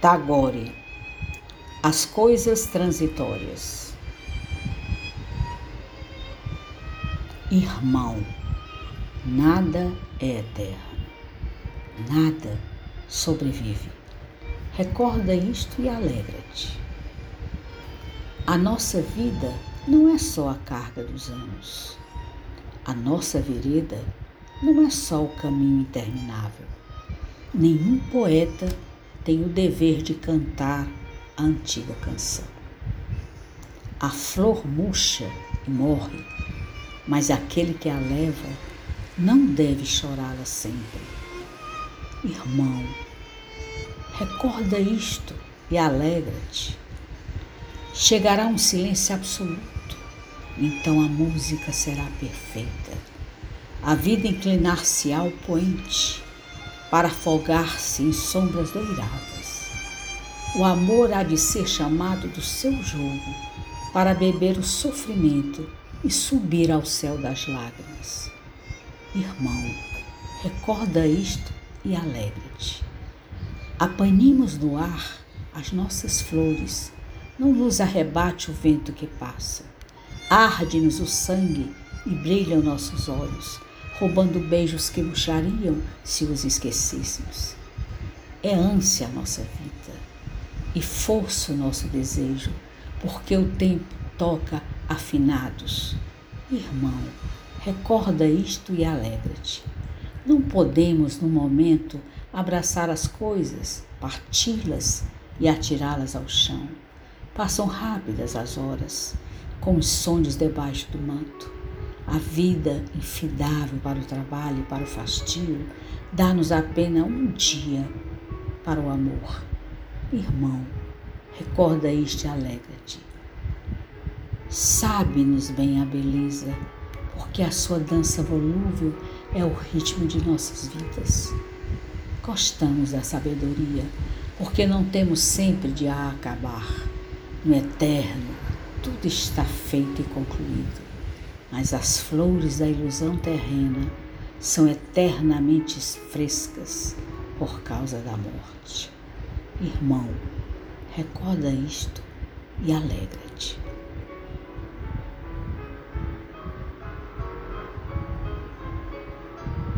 Tagore, as coisas transitórias. Irmão, nada é eterno, nada sobrevive. Recorda isto e alegra-te. A nossa vida não é só a carga dos anos. A nossa vereda não é só o caminho interminável. Nenhum poeta tem o dever de cantar a antiga canção. A flor murcha e morre, mas aquele que a leva não deve chorá-la sempre. Irmão, recorda isto e alegra-te. Chegará um silêncio absoluto, então a música será perfeita. A vida inclinar-se ao poente para afogar-se em sombras doiradas. O amor há de ser chamado do seu jogo para beber o sofrimento e subir ao céu das lágrimas. Irmão, recorda isto e alegra-te. Apanhemos no ar as nossas flores, não nos arrebate o vento que passa. Arde-nos o sangue e brilham nossos olhos roubando beijos que murchariam se os esquecêssemos. É ânsia a nossa vida e força o nosso desejo, porque o tempo toca afinados. Irmão, recorda isto e alegra-te. Não podemos, no momento, abraçar as coisas, parti-las e atirá-las ao chão. Passam rápidas as horas, como os sonhos debaixo do manto. A vida infidável para o trabalho e para o fastio dá-nos apenas um dia para o amor. Irmão, recorda isto e alegra-te. Sabe-nos bem a beleza, porque a sua dança volúvel é o ritmo de nossas vidas. Gostamos da sabedoria, porque não temos sempre de a acabar. No eterno, tudo está feito e concluído mas as flores da ilusão terrena são eternamente frescas por causa da morte. Irmão, recorda isto e alegra